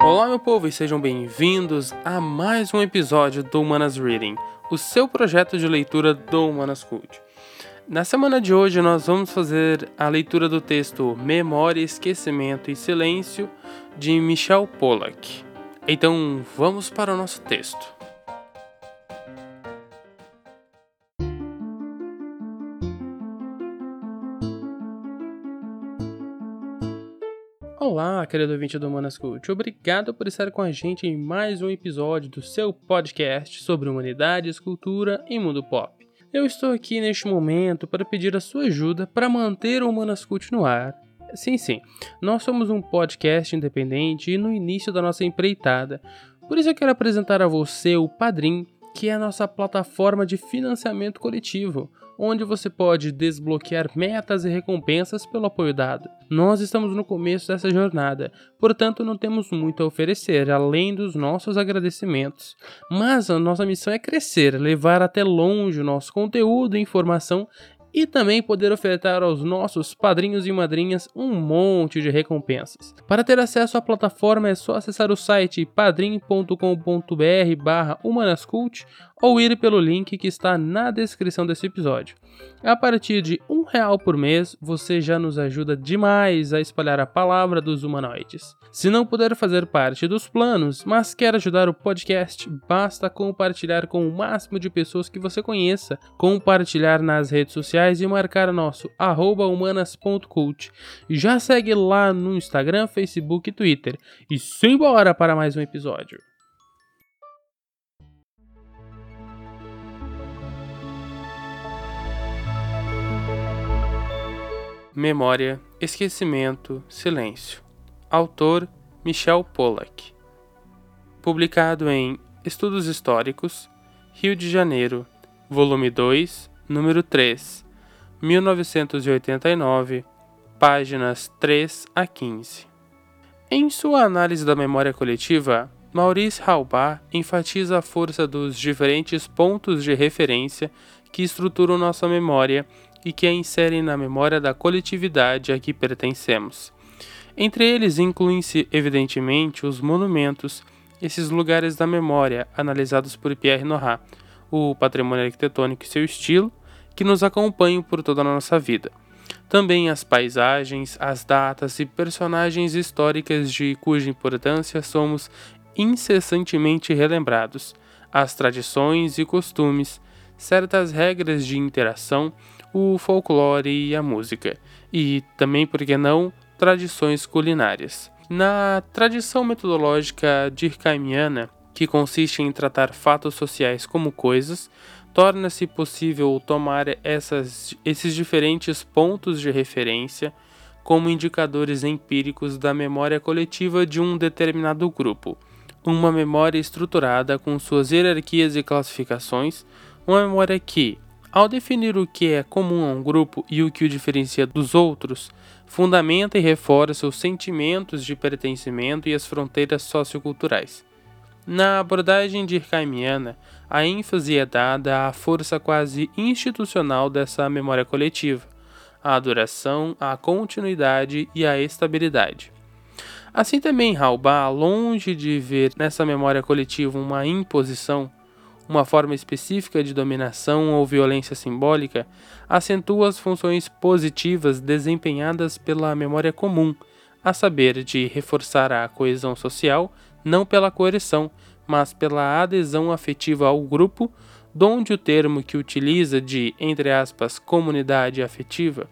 Olá, meu povo, e sejam bem-vindos a mais um episódio do Humanas Reading, o seu projeto de leitura do Humanas Cult. Na semana de hoje, nós vamos fazer a leitura do texto Memória, Esquecimento e Silêncio de Michel Pollack. Então, vamos para o nosso texto. Olá, querido ouvinte do Humanas Cult. Obrigado por estar com a gente em mais um episódio do seu podcast sobre humanidades, cultura e mundo pop. Eu estou aqui neste momento para pedir a sua ajuda para manter o Humanas Cult no ar. Sim, sim, nós somos um podcast independente e no início da nossa empreitada. Por isso eu quero apresentar a você o Padrim, que é a nossa plataforma de financiamento coletivo onde você pode desbloquear metas e recompensas pelo apoio dado. Nós estamos no começo dessa jornada, portanto não temos muito a oferecer além dos nossos agradecimentos. Mas a nossa missão é crescer, levar até longe o nosso conteúdo e informação e também poder ofertar aos nossos padrinhos e madrinhas um monte de recompensas. Para ter acesso à plataforma é só acessar o site padrim.com.br barra humanascult ou ir pelo link que está na descrição desse episódio. A partir de um real por mês, você já nos ajuda demais a espalhar a palavra dos humanoides. Se não puder fazer parte dos planos, mas quer ajudar o podcast, basta compartilhar com o máximo de pessoas que você conheça, compartilhar nas redes sociais e marcar nosso humanas.cult. Já segue lá no Instagram, Facebook e Twitter. E simbora para mais um episódio. Memória, Esquecimento, Silêncio. Autor Michel Pollack. Publicado em Estudos Históricos, Rio de Janeiro, volume 2, número 3, 1989, páginas 3 a 15. Em sua análise da memória coletiva, Maurice Halbach enfatiza a força dos diferentes pontos de referência que estruturam nossa memória e que a inserem na memória da coletividade a que pertencemos. Entre eles incluem-se, evidentemente, os monumentos, esses lugares da memória analisados por Pierre Nora, o patrimônio arquitetônico e seu estilo, que nos acompanham por toda a nossa vida. Também as paisagens, as datas e personagens históricas de cuja importância somos incessantemente relembrados, as tradições e costumes, certas regras de interação, o folclore e a música, e também, por que não, tradições culinárias. Na tradição metodológica durkheimiana, que consiste em tratar fatos sociais como coisas, torna-se possível tomar essas, esses diferentes pontos de referência como indicadores empíricos da memória coletiva de um determinado grupo, uma memória estruturada com suas hierarquias e classificações, uma memória que, ao definir o que é comum a um grupo e o que o diferencia dos outros, fundamenta e reforça os sentimentos de pertencimento e as fronteiras socioculturais. Na abordagem durkheimiana, a ênfase é dada à força quase institucional dessa memória coletiva, à duração, à continuidade e à estabilidade. Assim também Halbach, longe de ver nessa memória coletiva uma imposição, uma forma específica de dominação ou violência simbólica, acentua as funções positivas desempenhadas pela memória comum, a saber, de reforçar a coesão social, não pela coerção, mas pela adesão afetiva ao grupo, donde o termo que utiliza de, entre aspas, comunidade afetiva.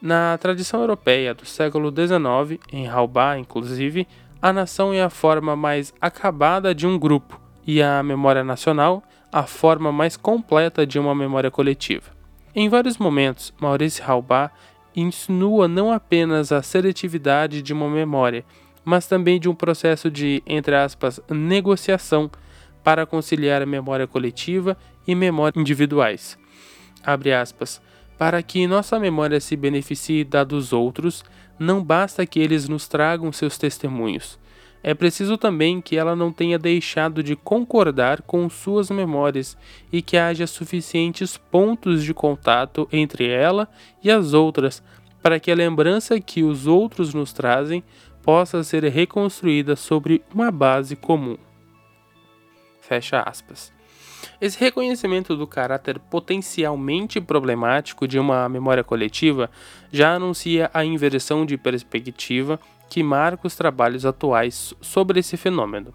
Na tradição europeia do século XIX, em Halbach inclusive, a nação é a forma mais acabada de um grupo, e a memória nacional a forma mais completa de uma memória coletiva. Em vários momentos, Maurice Halbach insinua não apenas a seletividade de uma memória, mas também de um processo de, entre aspas, negociação para conciliar a memória coletiva e memória individuais. Abre aspas. Para que nossa memória se beneficie da dos outros, não basta que eles nos tragam seus testemunhos é preciso também que ela não tenha deixado de concordar com suas memórias e que haja suficientes pontos de contato entre ela e as outras para que a lembrança que os outros nos trazem possa ser reconstruída sobre uma base comum. Fecha aspas. Esse reconhecimento do caráter potencialmente problemático de uma memória coletiva já anuncia a inversão de perspectiva que marca os trabalhos atuais sobre esse fenômeno.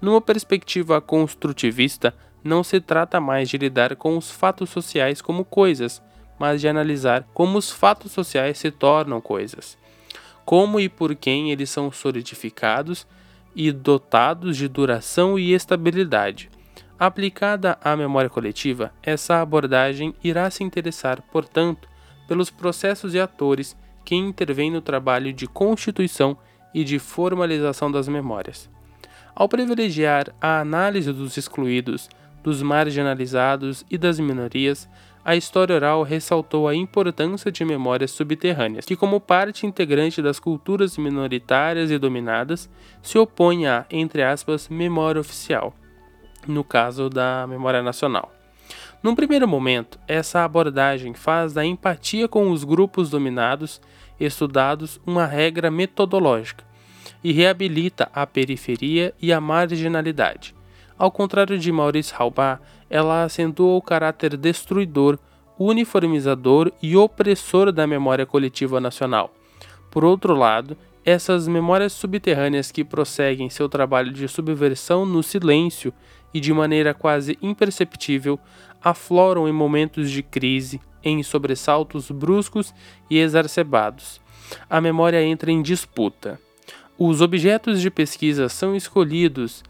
Numa perspectiva construtivista, não se trata mais de lidar com os fatos sociais como coisas, mas de analisar como os fatos sociais se tornam coisas, como e por quem eles são solidificados e dotados de duração e estabilidade. Aplicada à memória coletiva, essa abordagem irá se interessar, portanto, pelos processos e atores que intervêm no trabalho de constituição e de formalização das memórias. Ao privilegiar a análise dos excluídos, dos marginalizados e das minorias, a história oral ressaltou a importância de memórias subterrâneas, que, como parte integrante das culturas minoritárias e dominadas, se opõe à, entre aspas, memória oficial no caso da memória nacional. Num primeiro momento, essa abordagem faz da empatia com os grupos dominados estudados uma regra metodológica e reabilita a periferia e a marginalidade. Ao contrário de Maurice Halbach, ela acentua o caráter destruidor, uniformizador e opressor da memória coletiva nacional. Por outro lado, essas memórias subterrâneas que prosseguem seu trabalho de subversão no silêncio e de maneira quase imperceptível afloram em momentos de crise, em sobressaltos bruscos e exacerbados. A memória entra em disputa. Os objetos de pesquisa são escolhidos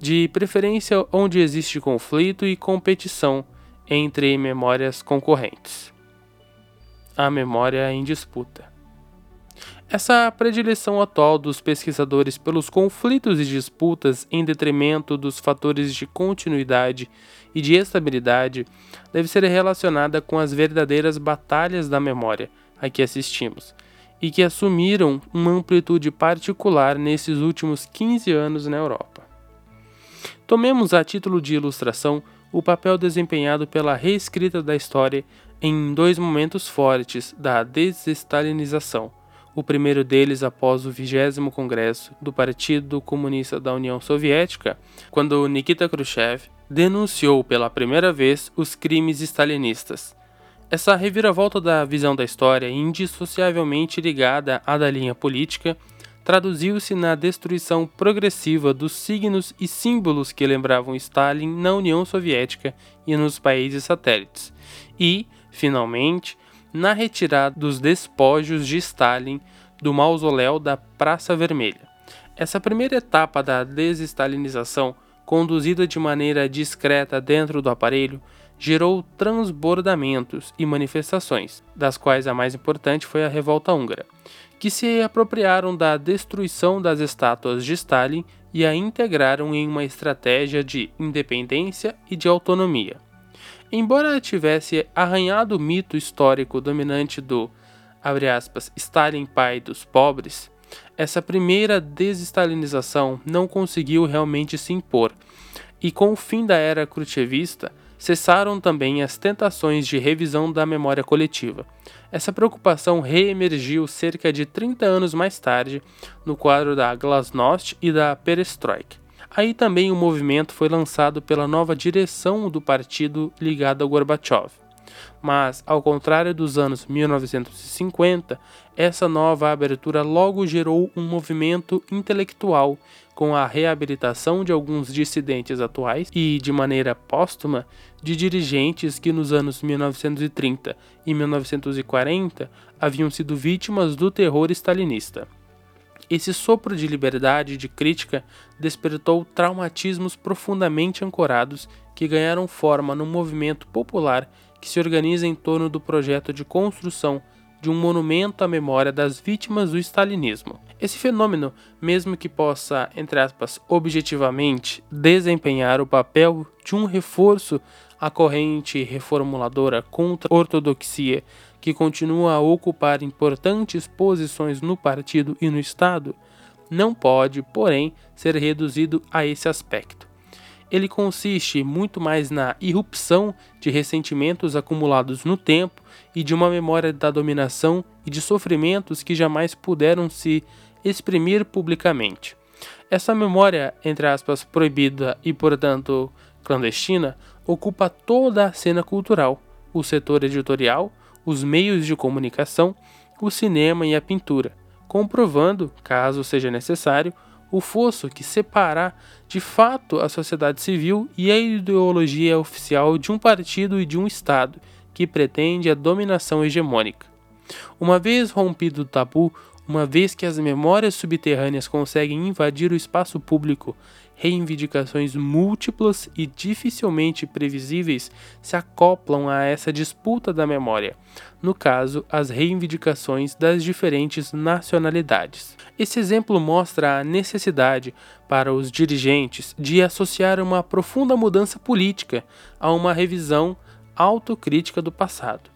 de preferência onde existe conflito e competição entre memórias concorrentes. A memória em disputa. Essa predileção atual dos pesquisadores pelos conflitos e disputas em detrimento dos fatores de continuidade e de estabilidade deve ser relacionada com as verdadeiras batalhas da memória a que assistimos e que assumiram uma amplitude particular nesses últimos 15 anos na Europa. Tomemos a título de ilustração o papel desempenhado pela reescrita da história em dois momentos fortes da desestalinização o primeiro deles após o 20 Congresso do Partido Comunista da União Soviética, quando Nikita Khrushchev denunciou pela primeira vez os crimes stalinistas. Essa reviravolta da visão da história, indissociavelmente ligada à da linha política, traduziu-se na destruição progressiva dos signos e símbolos que lembravam Stalin na União Soviética e nos países satélites, e, finalmente, na retirada dos despojos de Stalin do mausoléu da Praça Vermelha. Essa primeira etapa da desestalinização, conduzida de maneira discreta dentro do aparelho, gerou transbordamentos e manifestações, das quais a mais importante foi a revolta húngara, que se apropriaram da destruição das estátuas de Stalin e a integraram em uma estratégia de independência e de autonomia. Embora tivesse arranhado o mito histórico dominante do, aspas, Stalin pai dos pobres, essa primeira desestalinização não conseguiu realmente se impor, e com o fim da era khrushchevista, cessaram também as tentações de revisão da memória coletiva. Essa preocupação reemergiu cerca de 30 anos mais tarde no quadro da Glasnost e da Perestroika. Aí também o movimento foi lançado pela nova direção do partido ligado ao Gorbachev. Mas, ao contrário dos anos 1950, essa nova abertura logo gerou um movimento intelectual com a reabilitação de alguns dissidentes atuais e, de maneira póstuma, de dirigentes que nos anos 1930 e 1940 haviam sido vítimas do terror stalinista. Esse sopro de liberdade de crítica despertou traumatismos profundamente ancorados que ganharam forma num movimento popular que se organiza em torno do projeto de construção de um monumento à memória das vítimas do stalinismo. Esse fenômeno, mesmo que possa, entre aspas, objetivamente desempenhar o papel de um reforço à corrente reformuladora contra a ortodoxia que continua a ocupar importantes posições no partido e no Estado, não pode, porém, ser reduzido a esse aspecto. Ele consiste muito mais na irrupção de ressentimentos acumulados no tempo e de uma memória da dominação e de sofrimentos que jamais puderam se exprimir publicamente. Essa memória, entre aspas, proibida e, portanto, clandestina, ocupa toda a cena cultural, o setor editorial, os meios de comunicação, o cinema e a pintura, comprovando, caso seja necessário, o fosso que separa de fato a sociedade civil e a ideologia oficial de um partido e de um Estado que pretende a dominação hegemônica. Uma vez rompido o tabu, uma vez que as memórias subterrâneas conseguem invadir o espaço público reivindicações múltiplas e dificilmente previsíveis se acoplam a essa disputa da memória, no caso, as reivindicações das diferentes nacionalidades. Esse exemplo mostra a necessidade para os dirigentes de associar uma profunda mudança política a uma revisão autocrítica do passado.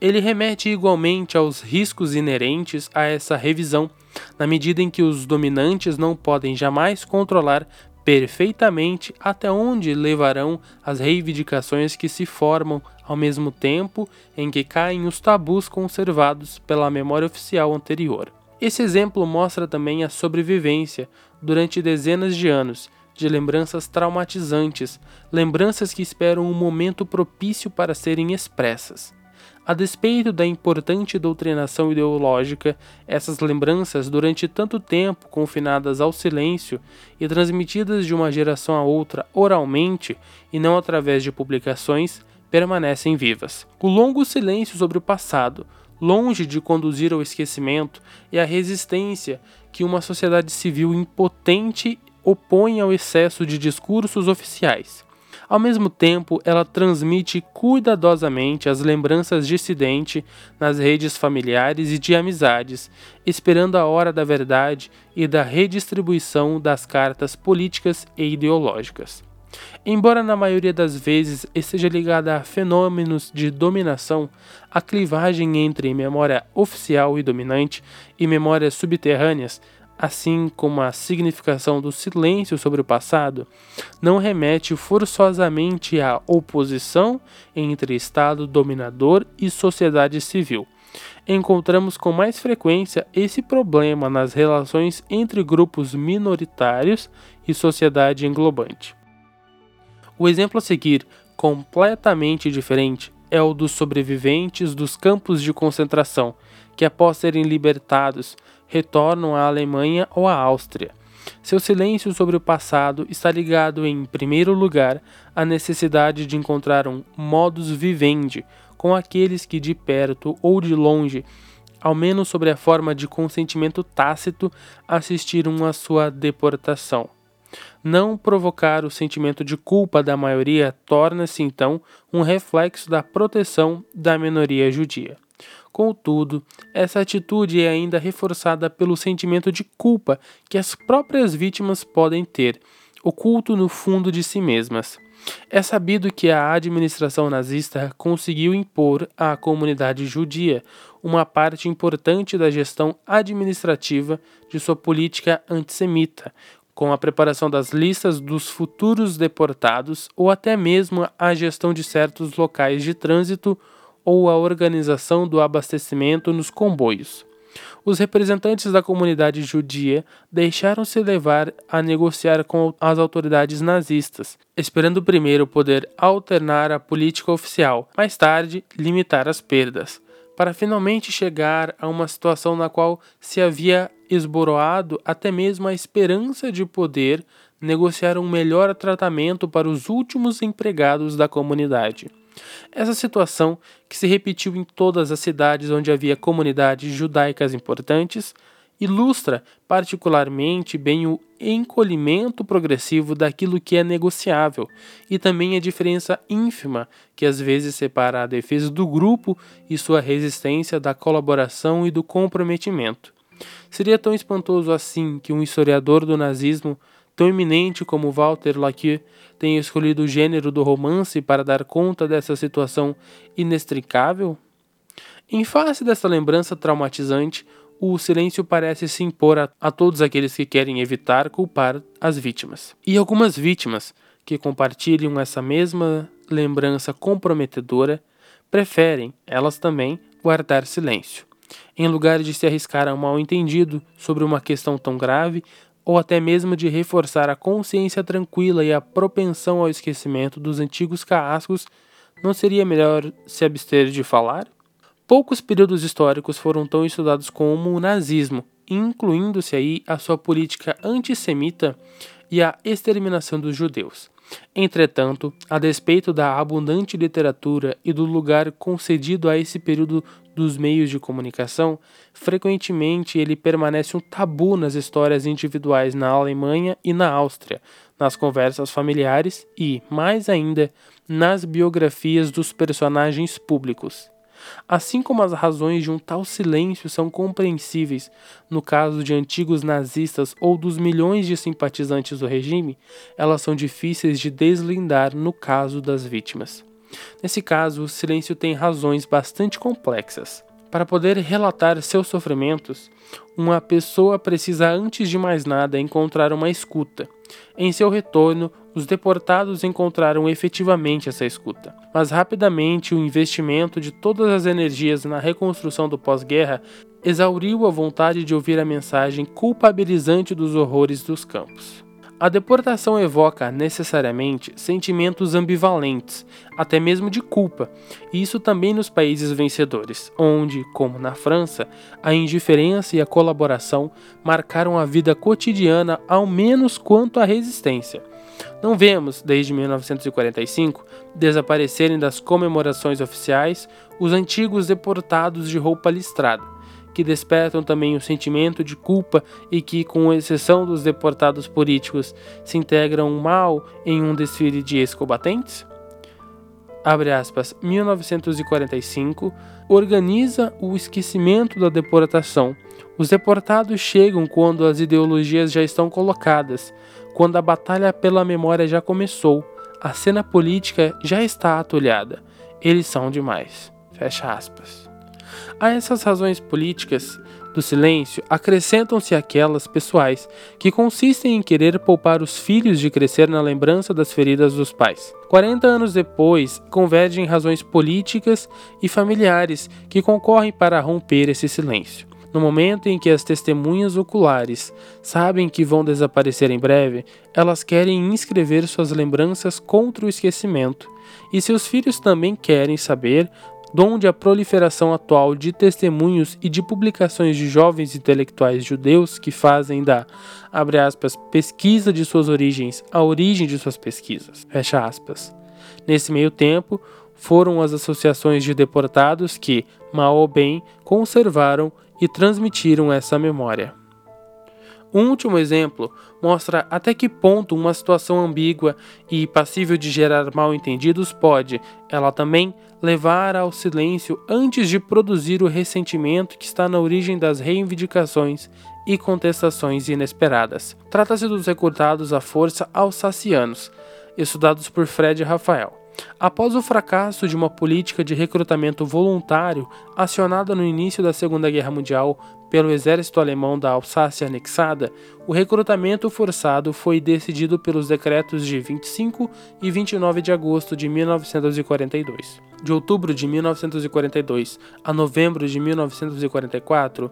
Ele remete igualmente aos riscos inerentes a essa revisão, na medida em que os dominantes não podem jamais controlar perfeitamente até onde levarão as reivindicações que se formam ao mesmo tempo em que caem os tabus conservados pela memória oficial anterior. Esse exemplo mostra também a sobrevivência, durante dezenas de anos, de lembranças traumatizantes, lembranças que esperam um momento propício para serem expressas. A despeito da importante doutrinação ideológica, essas lembranças, durante tanto tempo confinadas ao silêncio e transmitidas de uma geração a outra oralmente e não através de publicações, permanecem vivas. O longo silêncio sobre o passado, longe de conduzir ao esquecimento, é a resistência que uma sociedade civil impotente opõe ao excesso de discursos oficiais. Ao mesmo tempo, ela transmite cuidadosamente as lembranças de acidente nas redes familiares e de amizades, esperando a hora da verdade e da redistribuição das cartas políticas e ideológicas. Embora na maioria das vezes esteja ligada a fenômenos de dominação, a clivagem entre memória oficial e dominante e memórias subterrâneas assim como a significação do silêncio sobre o passado, não remete forçosamente à oposição entre Estado dominador e sociedade civil. Encontramos com mais frequência esse problema nas relações entre grupos minoritários e sociedade englobante. O exemplo a seguir, completamente diferente, é o dos sobreviventes dos campos de concentração, que após serem libertados retornam à Alemanha ou à Áustria. Seu silêncio sobre o passado está ligado, em primeiro lugar, à necessidade de encontrar um modus vivendi com aqueles que, de perto ou de longe, ao menos sobre a forma de consentimento tácito, assistiram à sua deportação. Não provocar o sentimento de culpa da maioria torna-se então um reflexo da proteção da minoria judia. Contudo, essa atitude é ainda reforçada pelo sentimento de culpa que as próprias vítimas podem ter, oculto no fundo de si mesmas. É sabido que a administração nazista conseguiu impor à comunidade judia uma parte importante da gestão administrativa de sua política antissemita, com a preparação das listas dos futuros deportados ou até mesmo a gestão de certos locais de trânsito ou a organização do abastecimento nos comboios. Os representantes da comunidade judia deixaram-se levar a negociar com as autoridades nazistas, esperando primeiro poder alternar a política oficial, mais tarde limitar as perdas, para finalmente chegar a uma situação na qual se havia esboroado até mesmo a esperança de poder negociar um melhor tratamento para os últimos empregados da comunidade. Essa situação, que se repetiu em todas as cidades onde havia comunidades judaicas importantes, ilustra particularmente bem o encolhimento progressivo daquilo que é negociável e também a diferença ínfima que às vezes separa a defesa do grupo e sua resistência da colaboração e do comprometimento. Seria tão espantoso assim que um historiador do nazismo tão eminente como Walter Lacquier tenha escolhido o gênero do romance para dar conta dessa situação inextricável? Em face dessa lembrança traumatizante, o silêncio parece se impor a, a todos aqueles que querem evitar culpar as vítimas. E algumas vítimas que compartilham essa mesma lembrança comprometedora preferem, elas também, guardar silêncio. Em lugar de se arriscar a um mal-entendido sobre uma questão tão grave, ou até mesmo de reforçar a consciência tranquila e a propensão ao esquecimento dos antigos carrascos, não seria melhor se abster de falar? Poucos períodos históricos foram tão estudados como o nazismo, incluindo-se aí a sua política antissemita e a exterminação dos judeus. Entretanto, a despeito da abundante literatura e do lugar concedido a esse período dos meios de comunicação, frequentemente ele permanece um tabu nas histórias individuais na Alemanha e na Áustria, nas conversas familiares e, mais ainda, nas biografias dos personagens públicos. Assim como as razões de um tal silêncio são compreensíveis no caso de antigos nazistas ou dos milhões de simpatizantes do regime, elas são difíceis de deslindar no caso das vítimas. Nesse caso, o silêncio tem razões bastante complexas. Para poder relatar seus sofrimentos, uma pessoa precisa, antes de mais nada, encontrar uma escuta. Em seu retorno, os deportados encontraram efetivamente essa escuta. Mas rapidamente o investimento de todas as energias na reconstrução do pós-guerra exauriu a vontade de ouvir a mensagem culpabilizante dos horrores dos campos. A deportação evoca necessariamente sentimentos ambivalentes, até mesmo de culpa, e isso também nos países vencedores, onde, como na França, a indiferença e a colaboração marcaram a vida cotidiana ao menos quanto a resistência. Não vemos, desde 1945, desaparecerem das comemorações oficiais os antigos deportados de roupa listrada que despertam também o sentimento de culpa e que, com exceção dos deportados políticos, se integram mal em um desfile de ex-combatentes? Abre aspas, 1945, organiza o esquecimento da deportação. Os deportados chegam quando as ideologias já estão colocadas, quando a batalha pela memória já começou, a cena política já está atulhada. Eles são demais. Fecha aspas. A essas razões políticas do silêncio acrescentam-se aquelas pessoais, que consistem em querer poupar os filhos de crescer na lembrança das feridas dos pais. 40 anos depois, convergem razões políticas e familiares que concorrem para romper esse silêncio. No momento em que as testemunhas oculares sabem que vão desaparecer em breve, elas querem inscrever suas lembranças contra o esquecimento, e seus filhos também querem saber donde a proliferação atual de testemunhos e de publicações de jovens intelectuais judeus que fazem da, abre aspas, pesquisa de suas origens a origem de suas pesquisas, fecha aspas. Nesse meio tempo, foram as associações de deportados que, mal ou bem, conservaram e transmitiram essa memória. Um último exemplo mostra até que ponto uma situação ambígua e passível de gerar mal-entendidos pode, ela também, levar ao silêncio antes de produzir o ressentimento que está na origem das reivindicações e contestações inesperadas. Trata-se dos recrutados à força alsacianos, estudados por Fred Rafael. Após o fracasso de uma política de recrutamento voluntário acionada no início da Segunda Guerra Mundial pelo exército alemão da Alsácia anexada, o recrutamento forçado foi decidido pelos decretos de 25 e 29 de agosto de 1942. De outubro de 1942 a novembro de 1944,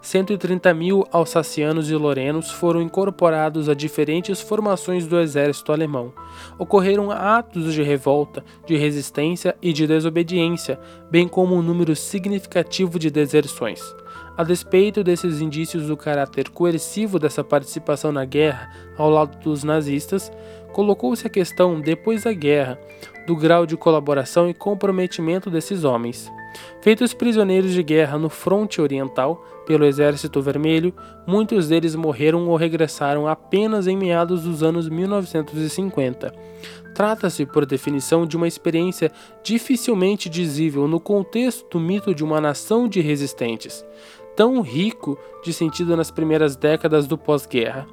130 mil alsacianos e lorenos foram incorporados a diferentes formações do exército alemão. Ocorreram atos de revolta, de resistência e de desobediência, bem como um número significativo de deserções. A despeito desses indícios do caráter coercivo dessa participação na guerra ao lado dos nazistas, colocou-se a questão, depois da guerra, do grau de colaboração e comprometimento desses homens. Feitos prisioneiros de guerra no fronte oriental pelo Exército Vermelho, muitos deles morreram ou regressaram apenas em meados dos anos 1950. Trata-se, por definição, de uma experiência dificilmente dizível no contexto do mito de uma nação de resistentes tão rico de sentido nas primeiras décadas do pós-guerra.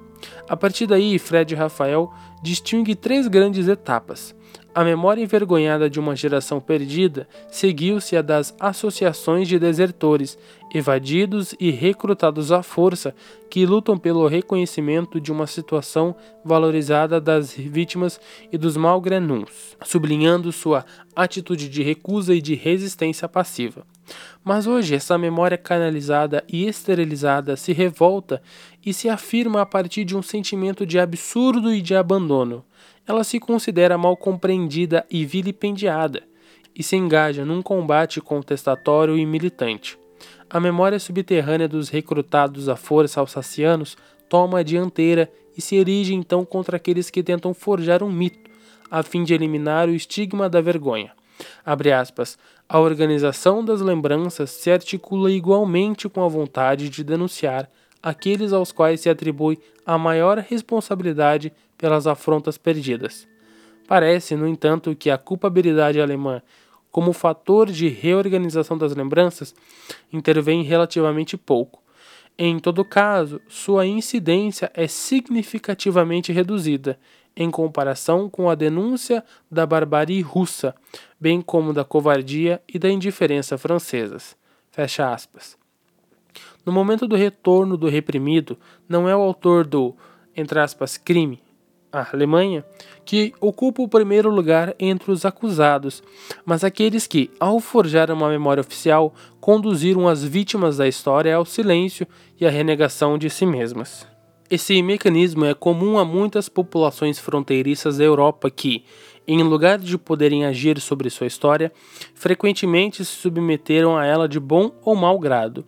A partir daí, Fred Rafael distingue três grandes etapas. A memória envergonhada de uma geração perdida seguiu-se a das associações de desertores, evadidos e recrutados à força, que lutam pelo reconhecimento de uma situação valorizada das vítimas e dos malgranuns, sublinhando sua atitude de recusa e de resistência passiva. Mas hoje essa memória canalizada e esterilizada se revolta e se afirma a partir de um sentimento de absurdo e de abandono. Ela se considera mal compreendida e vilipendiada, e se engaja num combate contestatório e militante. A memória subterrânea dos recrutados à força alsacianos toma a dianteira e se erige então contra aqueles que tentam forjar um mito, a fim de eliminar o estigma da vergonha. Aspas, a organização das lembranças se articula igualmente com a vontade de denunciar aqueles aos quais se atribui a maior responsabilidade pelas afrontas perdidas. Parece, no entanto, que a culpabilidade alemã, como fator de reorganização das lembranças, intervém relativamente pouco. Em todo caso, sua incidência é significativamente reduzida em comparação com a denúncia da barbarie russa, bem como da covardia e da indiferença francesas. Fecha aspas. No momento do retorno do reprimido, não é o autor do, entre aspas, crime, a Alemanha, que ocupa o primeiro lugar entre os acusados, mas aqueles que, ao forjar uma memória oficial, conduziram as vítimas da história ao silêncio e à renegação de si mesmas. Esse mecanismo é comum a muitas populações fronteiriças da Europa que, em lugar de poderem agir sobre sua história, frequentemente se submeteram a ela de bom ou mau grado.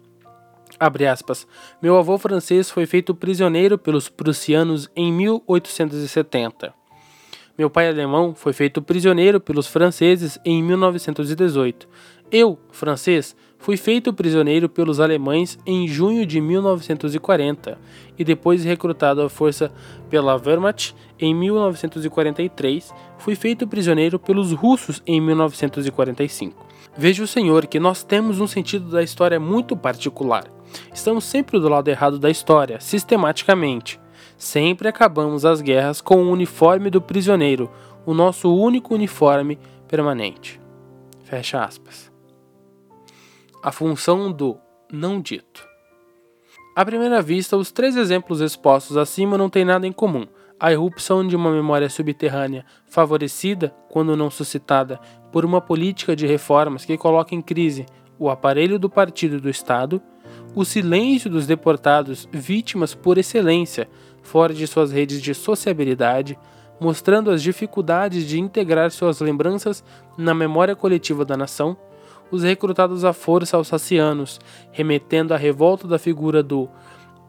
Aspas, Meu avô francês foi feito prisioneiro pelos prussianos em 1870. Meu pai alemão foi feito prisioneiro pelos franceses em 1918. Eu, francês, fui feito prisioneiro pelos alemães em junho de 1940 e depois recrutado à força pela Wehrmacht em 1943, fui feito prisioneiro pelos russos em 1945. Veja o Senhor que nós temos um sentido da história muito particular. Estamos sempre do lado errado da história, sistematicamente. Sempre acabamos as guerras com o uniforme do prisioneiro, o nosso único uniforme permanente. Fecha aspas. A função do não dito. À primeira vista, os três exemplos expostos acima não têm nada em comum. A irrupção de uma memória subterrânea, favorecida, quando não suscitada, por uma política de reformas que coloca em crise o aparelho do partido do Estado, o silêncio dos deportados vítimas por excelência, fora de suas redes de sociabilidade, mostrando as dificuldades de integrar suas lembranças na memória coletiva da nação, os recrutados à força alsacianos, remetendo à revolta da figura do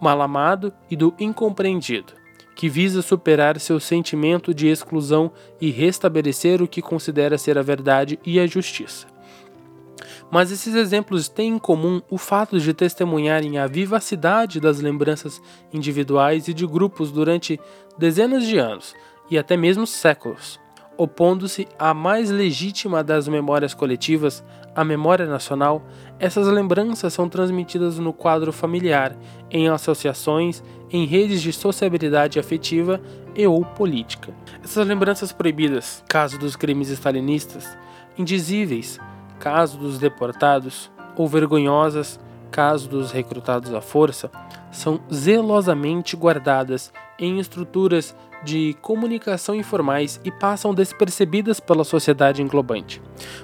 malamado e do incompreendido, que visa superar seu sentimento de exclusão e restabelecer o que considera ser a verdade e a justiça. Mas esses exemplos têm em comum o fato de testemunharem a vivacidade das lembranças individuais e de grupos durante dezenas de anos e até mesmo séculos, opondo-se à mais legítima das memórias coletivas, a memória nacional. Essas lembranças são transmitidas no quadro familiar, em associações, em redes de sociabilidade afetiva e ou política. Essas lembranças proibidas, caso dos crimes stalinistas, indizíveis, caso dos deportados, ou vergonhosas, caso dos recrutados à força, são zelosamente guardadas em estruturas de comunicação informais e passam despercebidas pela sociedade englobante.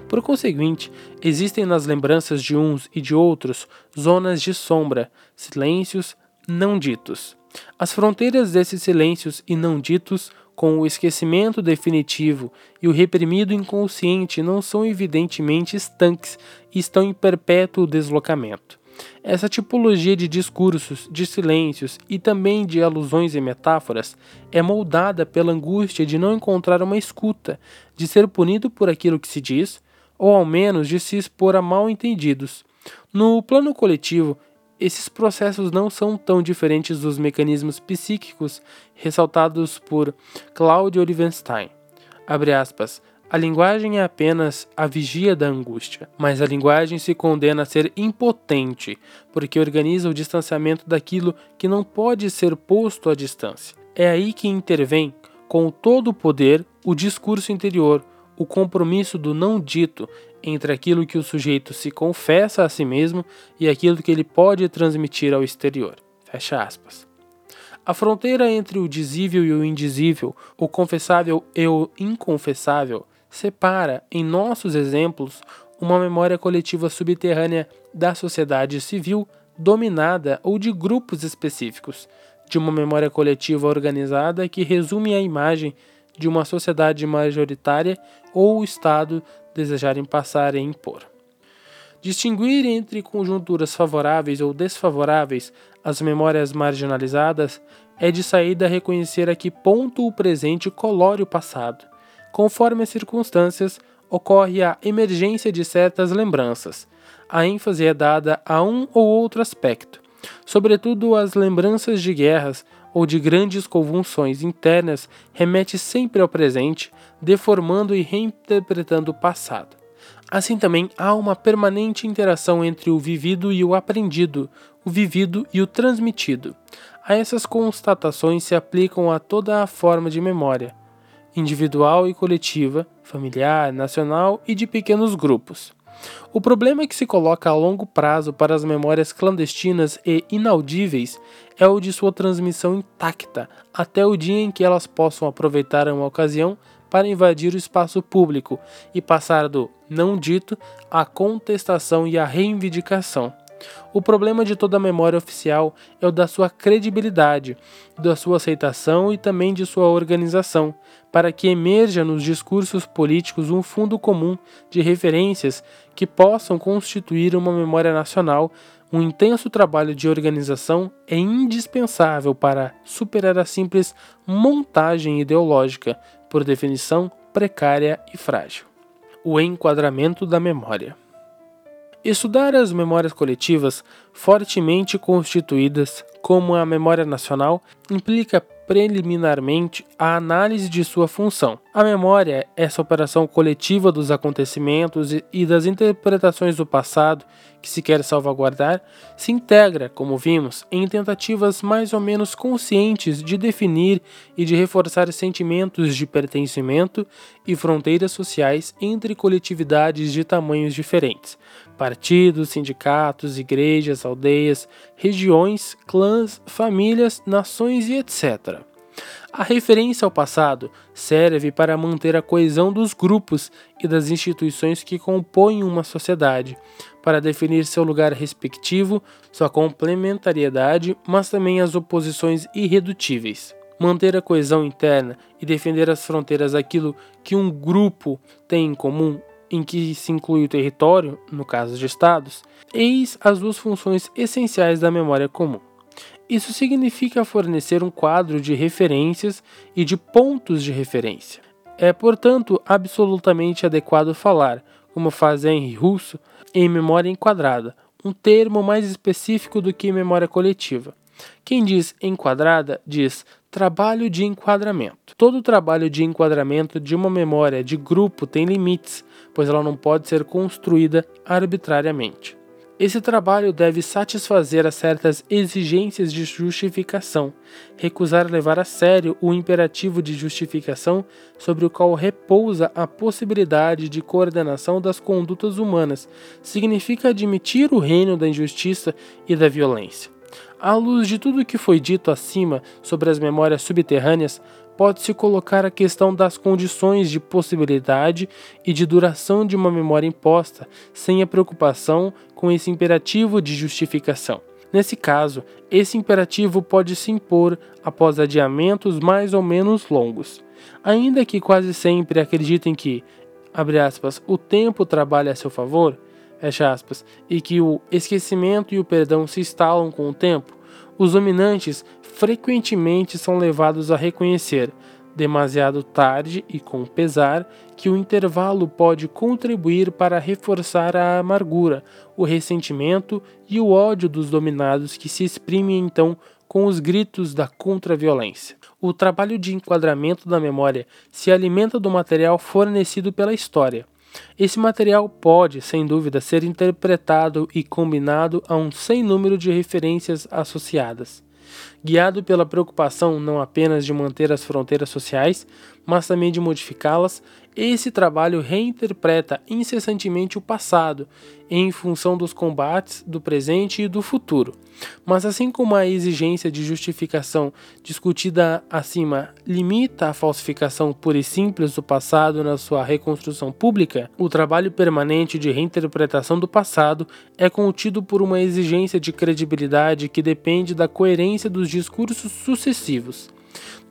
Por conseguinte, existem nas lembranças de uns e de outros zonas de sombra, silêncios não ditos. As fronteiras desses silêncios e não ditos com o esquecimento definitivo e o reprimido inconsciente não são evidentemente estanques e estão em perpétuo deslocamento. Essa tipologia de discursos, de silêncios e também de alusões e metáforas é moldada pela angústia de não encontrar uma escuta, de ser punido por aquilo que se diz, ou ao menos de se expor a mal entendidos. No plano coletivo, esses processos não são tão diferentes dos mecanismos psíquicos ressaltados por Claude Olivenstein. Aspas, a linguagem é apenas a vigia da angústia, mas a linguagem se condena a ser impotente, porque organiza o distanciamento daquilo que não pode ser posto à distância. É aí que intervém, com todo o poder, o discurso interior, o compromisso do não dito entre aquilo que o sujeito se confessa a si mesmo e aquilo que ele pode transmitir ao exterior. Fecha aspas. A fronteira entre o dizível e o indizível, o confessável e o inconfessável, separa, em nossos exemplos, uma memória coletiva subterrânea da sociedade civil dominada ou de grupos específicos, de uma memória coletiva organizada que resume a imagem de uma sociedade majoritária ou o Estado desejarem passar e impor. Distinguir entre conjunturas favoráveis ou desfavoráveis às memórias marginalizadas é de saída reconhecer a que ponto o presente colore o passado. Conforme as circunstâncias, ocorre a emergência de certas lembranças. A ênfase é dada a um ou outro aspecto, sobretudo as lembranças de guerras ou de grandes convulsões internas remete sempre ao presente, deformando e reinterpretando o passado. Assim também há uma permanente interação entre o vivido e o aprendido, o vivido e o transmitido. A essas constatações se aplicam a toda a forma de memória, individual e coletiva, familiar, nacional e de pequenos grupos. O problema que se coloca a longo prazo para as memórias clandestinas e inaudíveis é o de sua transmissão intacta até o dia em que elas possam aproveitar uma ocasião para invadir o espaço público e passar do não dito à contestação e à reivindicação. O problema de toda memória oficial é o da sua credibilidade, da sua aceitação e também de sua organização, para que emerja nos discursos políticos um fundo comum de referências que possam constituir uma memória nacional. Um intenso trabalho de organização é indispensável para superar a simples montagem ideológica, por definição precária e frágil. O enquadramento da memória. Estudar as memórias coletivas fortemente constituídas, como a memória nacional, implica preliminarmente a análise de sua função. A memória, essa operação coletiva dos acontecimentos e das interpretações do passado que se quer salvaguardar, se integra, como vimos, em tentativas mais ou menos conscientes de definir e de reforçar sentimentos de pertencimento e fronteiras sociais entre coletividades de tamanhos diferentes, partidos, sindicatos, igrejas, aldeias, regiões, clãs, famílias, nações e etc. A referência ao passado serve para manter a coesão dos grupos e das instituições que compõem uma sociedade, para definir seu lugar respectivo, sua complementariedade, mas também as oposições irredutíveis. Manter a coesão interna e defender as fronteiras daquilo que um grupo tem em comum em que se inclui o território, no caso de estados, eis as duas funções essenciais da memória comum. Isso significa fornecer um quadro de referências e de pontos de referência. É, portanto, absolutamente adequado falar, como faz Henry Russo, em memória enquadrada, um termo mais específico do que memória coletiva. Quem diz enquadrada diz trabalho de enquadramento. Todo trabalho de enquadramento de uma memória de grupo tem limites, pois ela não pode ser construída arbitrariamente. Esse trabalho deve satisfazer a certas exigências de justificação, recusar levar a sério o imperativo de justificação sobre o qual repousa a possibilidade de coordenação das condutas humanas, significa admitir o reino da injustiça e da violência. À luz de tudo o que foi dito acima sobre as memórias subterrâneas, pode-se colocar a questão das condições de possibilidade e de duração de uma memória imposta, sem a preocupação com esse imperativo de justificação. Nesse caso, esse imperativo pode se impor após adiamentos mais ou menos longos. Ainda que quase sempre acreditem que, aspas, o tempo trabalha a seu favor, aspas, e que o esquecimento e o perdão se instalam com o tempo, os dominantes frequentemente são levados a reconhecer, demasiado tarde e com pesar, que o intervalo pode contribuir para reforçar a amargura, o ressentimento e o ódio dos dominados que se exprimem então com os gritos da contra-violência. O trabalho de enquadramento da memória se alimenta do material fornecido pela história. Esse material pode, sem dúvida, ser interpretado e combinado a um sem número de referências associadas. Guiado pela preocupação não apenas de manter as fronteiras sociais, mas também de modificá-las, Esse trabalho reinterpreta incessantemente o passado, em função dos combates do presente e do futuro. Mas, assim como a exigência de justificação discutida acima limita a falsificação pura e simples do passado na sua reconstrução pública, o trabalho permanente de reinterpretação do passado é contido por uma exigência de credibilidade que depende da coerência dos discursos sucessivos.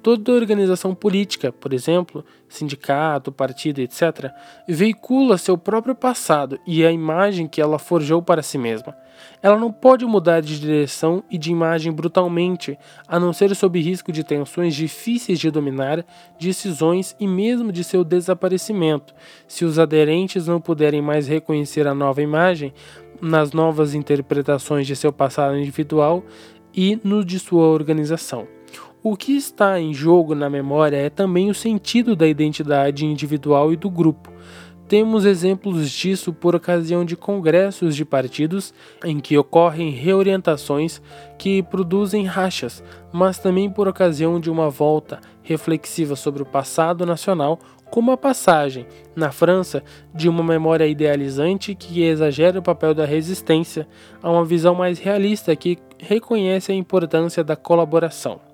Toda organização política, por exemplo, sindicato, partido, etc., veicula seu próprio passado e a imagem que ela forjou para si mesma. Ela não pode mudar de direção e de imagem brutalmente, a não ser sob risco de tensões difíceis de dominar, de cisões e mesmo de seu desaparecimento, se os aderentes não puderem mais reconhecer a nova imagem nas novas interpretações de seu passado individual e no de sua organização. O que está em jogo na memória é também o sentido da identidade individual e do grupo. Temos exemplos disso por ocasião de congressos de partidos em que ocorrem reorientações que produzem rachas, mas também por ocasião de uma volta reflexiva sobre o passado nacional, como a passagem, na França, de uma memória idealizante que exagera o papel da resistência a uma visão mais realista que reconhece a importância da colaboração.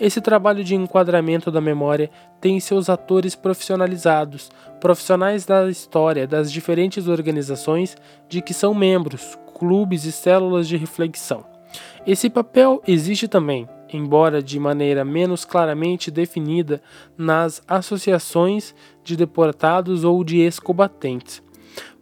Esse trabalho de enquadramento da memória tem seus atores profissionalizados, profissionais da história das diferentes organizações de que são membros, clubes e células de reflexão. Esse papel existe também, embora de maneira menos claramente definida, nas associações de deportados ou de ex-combatentes.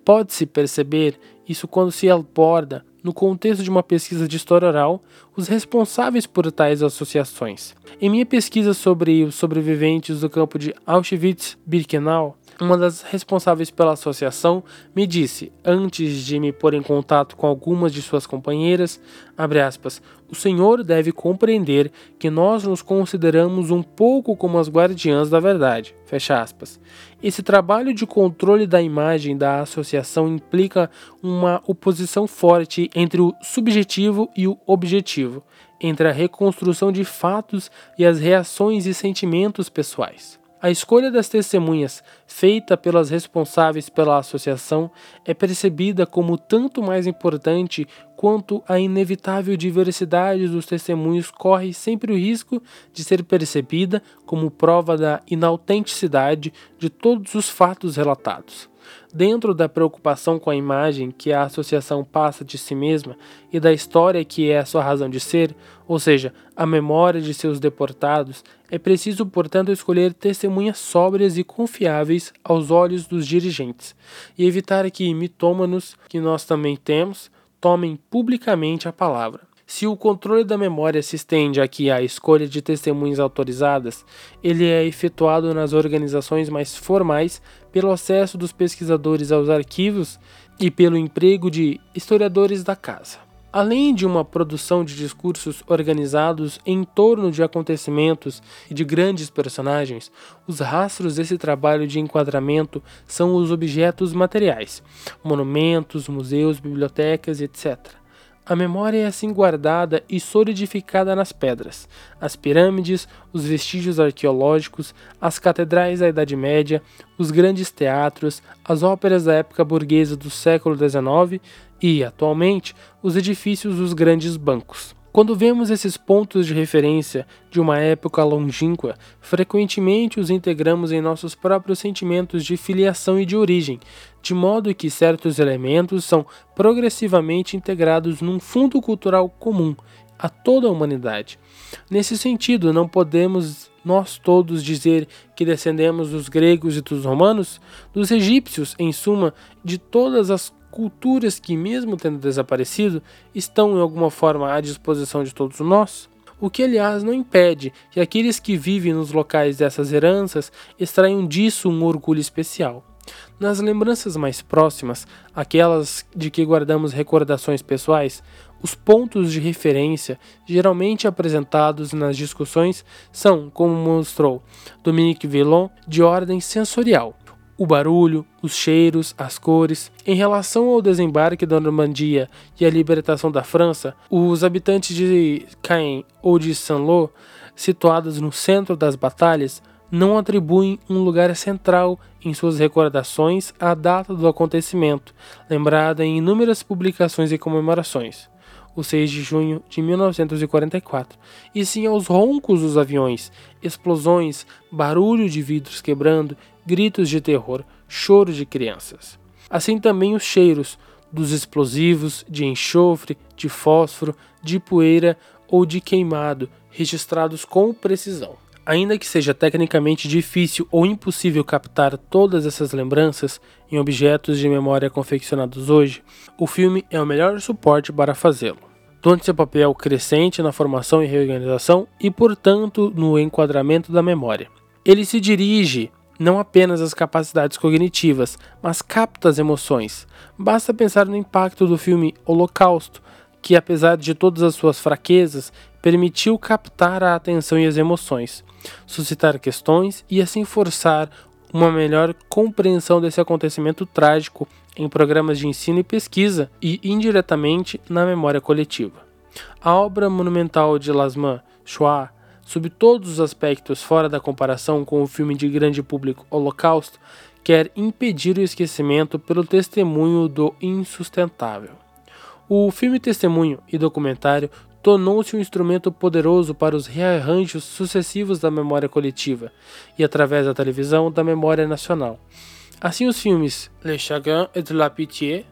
Pode-se perceber isso quando se aborda no contexto de uma pesquisa de história oral, os responsáveis por tais associações. Em minha pesquisa sobre os sobreviventes do campo de Auschwitz-Birkenau, uma das responsáveis pela associação me disse, antes de me pôr em contato com algumas de suas companheiras, aspas, o senhor deve compreender que nós nos consideramos um pouco como as guardiãs da verdade. Esse trabalho de controle da imagem da associação implica uma oposição forte entre o subjetivo e o objetivo, entre a reconstrução de fatos e as reações e sentimentos pessoais. A escolha das testemunhas, feita pelas responsáveis pela associação, é percebida como tanto mais importante quanto a inevitável diversidade dos testemunhos corre sempre o risco de ser percebida como prova da inautenticidade de todos os fatos relatados. Dentro da preocupação com a imagem que a associação passa de si mesma e da história que é a sua razão de ser, ou seja, a memória de seus deportados, é preciso, portanto, escolher testemunhas sóbrias e confiáveis aos olhos dos dirigentes e evitar que mitômanos, que nós também temos, tomem publicamente a palavra. Se o controle da memória se estende aqui à escolha de testemunhas autorizadas, ele é efetuado nas organizações mais formais pelo acesso dos pesquisadores aos arquivos e pelo emprego de historiadores da casa. Além de uma produção de discursos organizados em torno de acontecimentos e de grandes personagens, os rastros desse trabalho de enquadramento são os objetos materiais, monumentos, museus, bibliotecas, etc. A memória é assim guardada e solidificada nas pedras, as pirâmides, os vestígios arqueológicos, as catedrais da Idade Média, os grandes teatros, as óperas da época burguesa do século XIX e, atualmente, os edifícios dos grandes bancos. Quando vemos esses pontos de referência de uma época longínqua, frequentemente os integramos em nossos próprios sentimentos de filiação e de origem, de modo que certos elementos são progressivamente integrados num fundo cultural comum a toda a humanidade. Nesse sentido, não podemos nós todos dizer que descendemos dos gregos e dos romanos, dos egípcios, em suma, de todas as culturas que, mesmo tendo desaparecido, estão em alguma forma à disposição de todos nós? O que, aliás, não impede que aqueles que vivem nos locais dessas heranças extraiam disso um orgulho especial. Nas lembranças mais próximas, aquelas de que guardamos recordações pessoais, os pontos de referência geralmente apresentados nas discussões são, como mostrou Dominique Villon, de ordem sensorial, o barulho, os cheiros, as cores. Em relação ao desembarque da Normandia e a libertação da França, os habitantes de Caen ou de Saint-Lô, situados no centro das batalhas, não atribuem um lugar central em suas recordações à data do acontecimento, lembrada em inúmeras publicações e comemorações, o 6 de junho de 1944, e sim aos roncos dos aviões, explosões, barulho de vidros quebrando, gritos de terror, choro de crianças. Assim também os cheiros dos explosivos, de enxofre, de fósforo, de poeira ou de queimado, registrados com precisão. Ainda que seja tecnicamente difícil ou impossível captar todas essas lembranças em objetos de memória confeccionados hoje, o filme é o melhor suporte para fazê-lo. Donde seu papel crescente na formação e reorganização e, portanto, no enquadramento da memória. Ele se dirige não apenas às capacidades cognitivas, mas capta as emoções. Basta pensar no impacto do filme Holocausto, que, apesar de todas as suas fraquezas, permitiu captar a atenção e as emoções, suscitar questões e assim forçar uma melhor compreensão desse acontecimento trágico em programas de ensino e pesquisa e indiretamente na memória coletiva. A obra monumental de Lasman Shoah, sob todos os aspectos fora da comparação com o filme de grande público Holocausto, quer impedir o esquecimento pelo testemunho do insustentável. O filme testemunho e documentário tornou-se um instrumento poderoso para os rearranjos sucessivos da memória coletiva e, através da televisão, da memória nacional. Assim, os filmes Le Chagrin et la Pitié,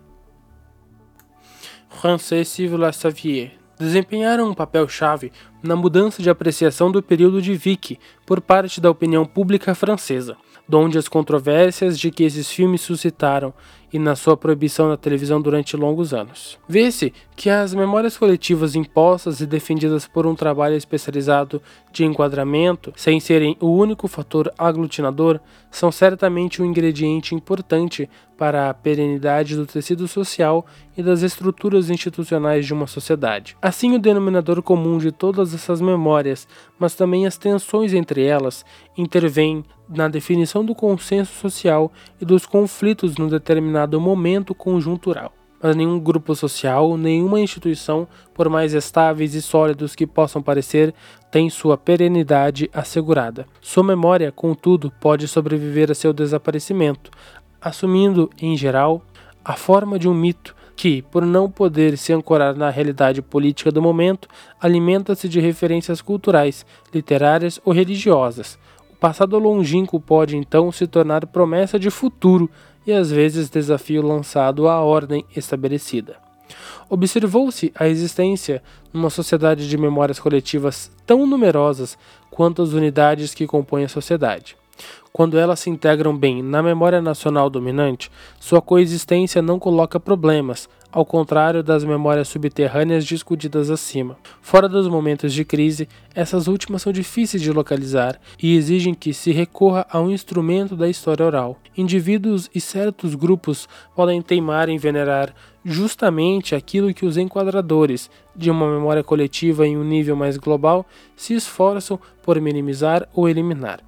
Français Civil Savier, desempenharam um papel-chave na mudança de apreciação do período de Vichy por parte da opinião pública francesa, donde as controvérsias de que esses filmes suscitaram e na sua proibição na televisão durante longos anos. Vê-se que as memórias coletivas impostas e defendidas por um trabalho especializado de enquadramento, sem serem o único fator aglutinador, são certamente um ingrediente importante para a perenidade do tecido social e das estruturas institucionais de uma sociedade. Assim, o denominador comum de todas essas memórias, mas também as tensões entre elas, intervém na definição do consenso social e dos conflitos no determinado momento conjuntural. Mas nenhum grupo social, nenhuma instituição, por mais estáveis e sólidos que possam parecer, tem sua perenidade assegurada. Sua memória, contudo, pode sobreviver a seu desaparecimento, assumindo, em geral, a forma de um mito que, por não poder se ancorar na realidade política do momento, alimenta-se de referências culturais, literárias ou religiosas, o passado longínquo pode então se tornar promessa de futuro e às vezes desafio lançado à ordem estabelecida. Observou-se a existência numa sociedade de memórias coletivas tão numerosas quanto as unidades que compõem a sociedade. Quando elas se integram bem na memória nacional dominante, sua coexistência não coloca problemas, ao contrário das memórias subterrâneas discutidas acima. Fora dos momentos de crise, essas últimas são difíceis de localizar e exigem que se recorra a um instrumento da história oral. Indivíduos e certos grupos podem teimar em venerar justamente aquilo que os enquadradores de uma memória coletiva em um nível mais global se esforçam por minimizar ou eliminar.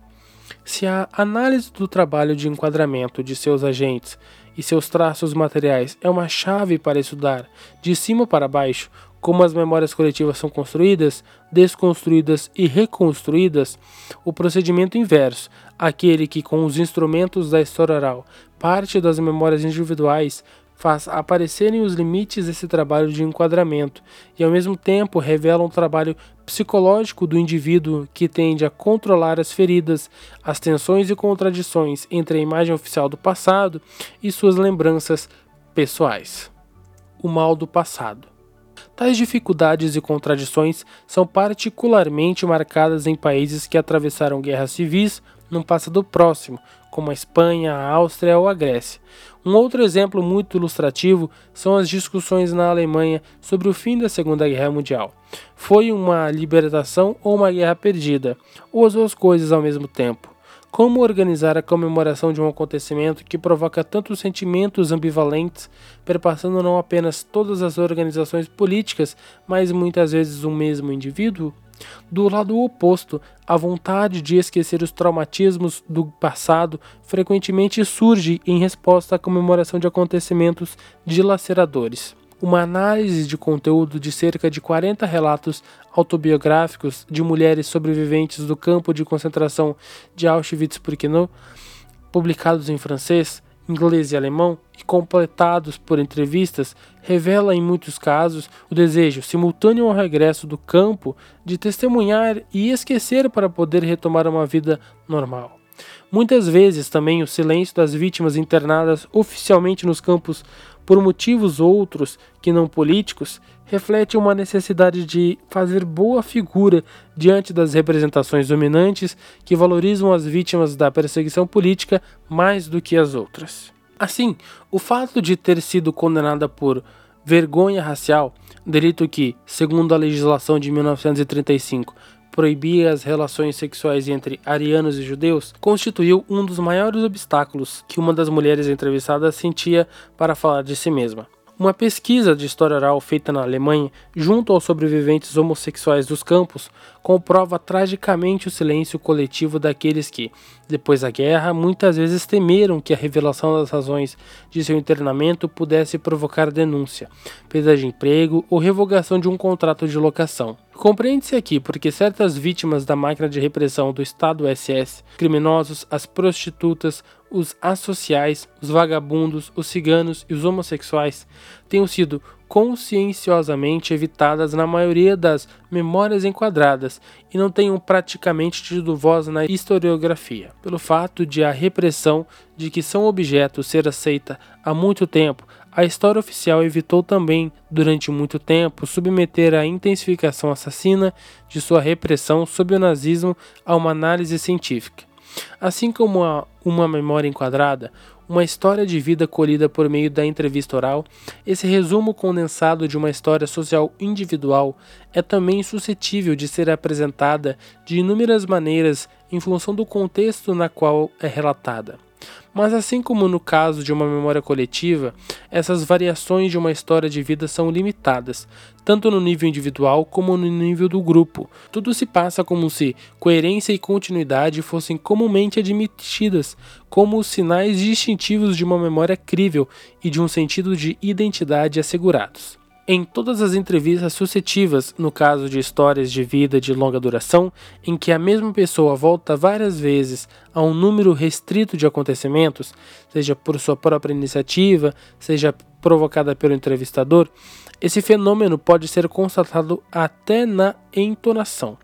Se a análise do trabalho de enquadramento de seus agentes e seus traços materiais. É uma chave para estudar, de cima para baixo, como as memórias coletivas são construídas, desconstruídas e reconstruídas, o procedimento inverso, aquele que com os instrumentos da história oral parte das memórias individuais faz aparecerem os limites desse trabalho de enquadramento e, ao mesmo tempo, revela um trabalho psicológico do indivíduo que tende a controlar as feridas, as tensões e contradições entre a imagem oficial do passado e suas lembranças pessoais. O mal do passado. Tais dificuldades e contradições são particularmente marcadas em países que atravessaram guerras civis num passado próximo, como a Espanha, a Áustria ou a Grécia. Um outro exemplo muito ilustrativo são as discussões na Alemanha sobre o fim da Segunda Guerra Mundial. Foi uma libertação ou uma guerra perdida, ou as duas coisas ao mesmo tempo? Como organizar a comemoração de um acontecimento que provoca tantos sentimentos ambivalentes, perpassando não apenas todas as organizações políticas, mas muitas vezes o mesmo indivíduo? Do lado oposto, a vontade de esquecer os traumatismos do passado frequentemente surge em resposta à comemoração de acontecimentos dilaceradores. uma análise de conteúdo de cerca de 40 relatos autobiográficos de mulheres sobreviventes do campo de concentração de Auschwitz-Birkenau, publicados em francês, inglês e alemão e completados por entrevistas, revela em muitos casos o desejo simultâneo ao regresso do campo de testemunhar e esquecer para poder retomar uma vida normal. Muitas vezes também o silêncio das vítimas internadas oficialmente nos campos por motivos outros que não políticos reflete uma necessidade de fazer boa figura diante das representações dominantes que valorizam as vítimas da perseguição política mais do que as outras. Assim, o fato de ter sido condenada por vergonha racial, delito que, segundo a legislação de 1935, proibia as relações sexuais entre arianos e judeus, constituiu um dos maiores obstáculos que uma das mulheres entrevistadas sentia para falar de si mesma. Uma pesquisa de história oral feita na Alemanha, junto aos sobreviventes homossexuais dos campos, comprova tragicamente o silêncio coletivo daqueles que, depois da guerra, muitas vezes temeram que a revelação das razões de seu internamento pudesse provocar denúncia, perda de emprego ou revogação de um contrato de locação. Compreende-se aqui porque certas vítimas da máquina de repressão do Estado SS, criminosos, as prostitutas, os associais, os vagabundos, os ciganos e os homossexuais, tenham sido conscienciosamente evitadas na maioria das memórias enquadradas e não tenham praticamente tido voz na historiografia, pelo fato de a repressão de que são objeto ser aceita há muito tempo a história oficial evitou também, durante muito tempo, submeter a intensificação assassina de sua repressão sob o nazismo a uma análise científica. Assim como uma memória enquadrada, uma história de vida colhida por meio da entrevista oral, esse resumo condensado de uma história social individual é também suscetível de ser apresentada de inúmeras maneiras em função do contexto na qual é relatada. Mas assim como no caso de uma memória coletiva, essas variações de uma história de vida são limitadas, tanto no nível individual como no nível do grupo. Tudo se passa como se coerência e continuidade fossem comumente admitidas como os sinais distintivos de uma memória crível e de um sentido de identidade assegurados. Em todas as entrevistas sucessivas, no caso de histórias de vida de longa duração, em que a mesma pessoa volta várias vezes a um número restrito de acontecimentos, seja por sua própria iniciativa, seja provocada pelo entrevistador, esse fenômeno pode ser constatado até na entonação.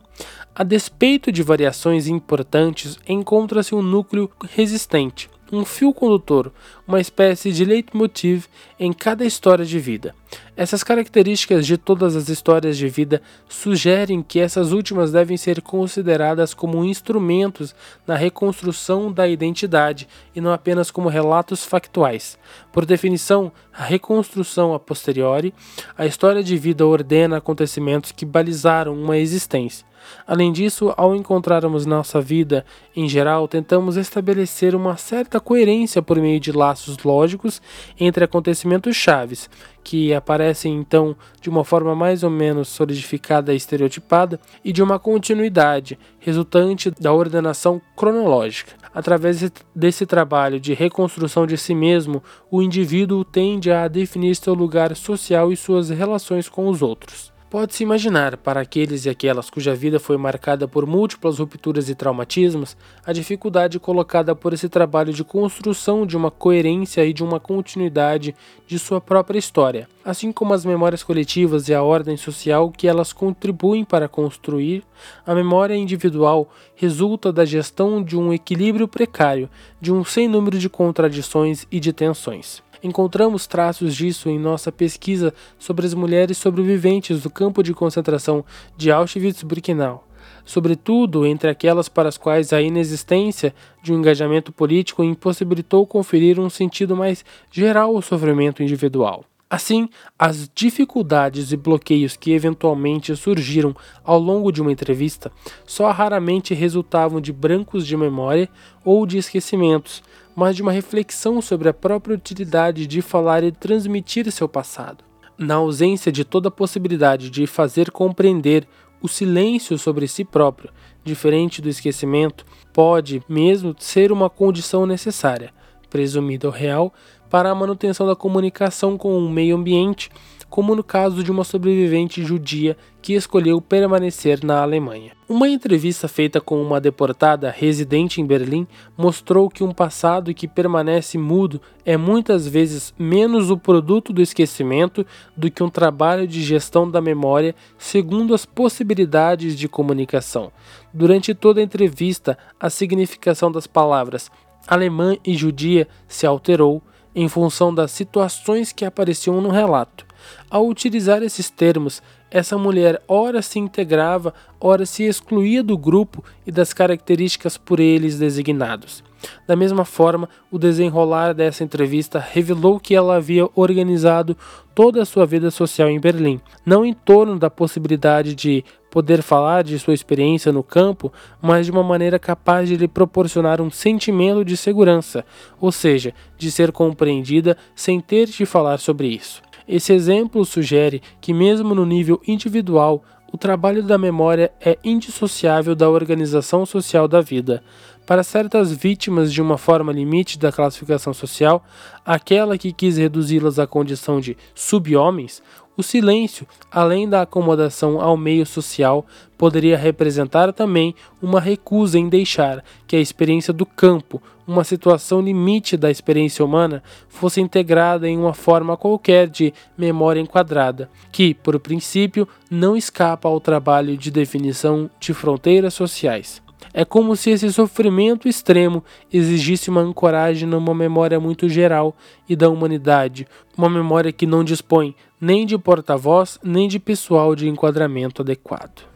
A despeito de variações importantes, encontra-se um núcleo resistente, um fio condutor, uma espécie de leitmotiv em cada história de vida. Essas características de todas as histórias de vida sugerem que essas últimas devem ser consideradas como instrumentos na reconstrução da identidade e não apenas como relatos factuais. Por definição, a reconstrução a posteriori, a história de vida ordena acontecimentos que balizaram uma existência. Além disso, ao encontrarmos nossa vida em geral, tentamos estabelecer uma certa coerência por meio de laços lógicos entre acontecimentos chaves, que aparecem então de uma forma mais ou menos solidificada e estereotipada, e de uma continuidade resultante da ordenação cronológica. Através desse trabalho de reconstrução de si mesmo, o indivíduo tende a definir seu lugar social e suas relações com os outros. Pode-se imaginar, para aqueles e aquelas cuja vida foi marcada por múltiplas rupturas e traumatismos, a dificuldade colocada por esse trabalho de construção de uma coerência e de uma continuidade de sua própria história, assim como as memórias coletivas e a ordem social que elas contribuem para construir, a memória individual resulta da gestão de um equilíbrio precário, de um sem número de contradições e de tensões. Encontramos traços disso em nossa pesquisa sobre as mulheres sobreviventes do campo de concentração de Auschwitz-Birkenau, sobretudo entre aquelas para as quais a inexistência de um engajamento político impossibilitou conferir um sentido mais geral ao sofrimento individual. Assim, as dificuldades e bloqueios que eventualmente surgiram ao longo de uma entrevista só raramente resultavam de brancos de memória ou de esquecimentos, mas de uma reflexão sobre a própria utilidade de falar e transmitir seu passado. Na ausência de toda possibilidade de fazer compreender o silêncio sobre si próprio, diferente do esquecimento, pode mesmo ser uma condição necessária, presumida ou real, para a manutenção da comunicação com o meio ambiente, como no caso de uma sobrevivente judia que escolheu permanecer na Alemanha. Uma entrevista feita com uma deportada residente em Berlim mostrou que um passado que permanece mudo é muitas vezes menos o produto do esquecimento do que um trabalho de gestão da memória segundo as possibilidades de comunicação. Durante toda a entrevista, a significação das palavras alemã e judia se alterou em função das situações que apareciam no relato. Ao utilizar esses termos, essa mulher ora se integrava, ora se excluía do grupo e das características por eles designados. Da mesma forma, o desenrolar dessa entrevista revelou que ela havia organizado toda a sua vida social em Berlim, não em torno da possibilidade de poder falar de sua experiência no campo, mas de uma maneira capaz de lhe proporcionar um sentimento de segurança, ou seja, de ser compreendida sem ter de falar sobre isso. Esse exemplo sugere que, mesmo no nível individual, o trabalho da memória é indissociável da organização social da vida. Para certas vítimas de uma forma limite da classificação social, aquela que quis reduzi-las à condição de sub-homens, o silêncio, além da acomodação ao meio social, poderia representar também uma recusa em deixar que a experiência do campo, uma situação limite da experiência humana, fosse integrada em uma forma qualquer de memória enquadrada, que, por princípio, não escapa ao trabalho de definição de fronteiras sociais. É como se esse sofrimento extremo exigisse uma ancoragem numa memória muito geral e da humanidade, uma memória que não dispõe nem de porta-voz nem de pessoal de enquadramento adequado.